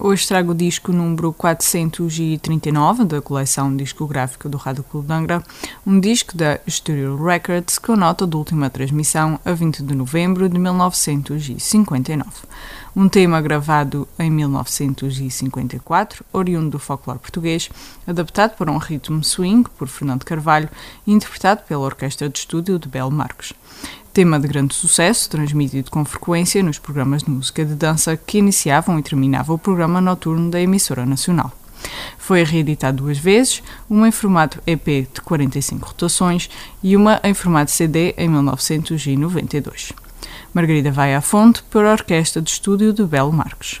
hoje trago o disco número 439 da coleção discográfica do Rádio Clube de Angra, um disco da Studio Records com nota de última transmissão a 20 de novembro de 1959. Um tema gravado em 1954, oriundo do folclore português, adaptado para um ritmo swing por Fernando Carvalho e interpretado pela Orquestra de Estúdio de Belo Marcos tema de grande sucesso, transmitido com frequência nos programas de música de dança que iniciavam e terminavam o programa noturno da emissora nacional. Foi reeditado duas vezes, uma em formato EP de 45 rotações e uma em formato CD em 1992. Margarida vai à fonte para a Orquestra de Estúdio de Belo Marcos.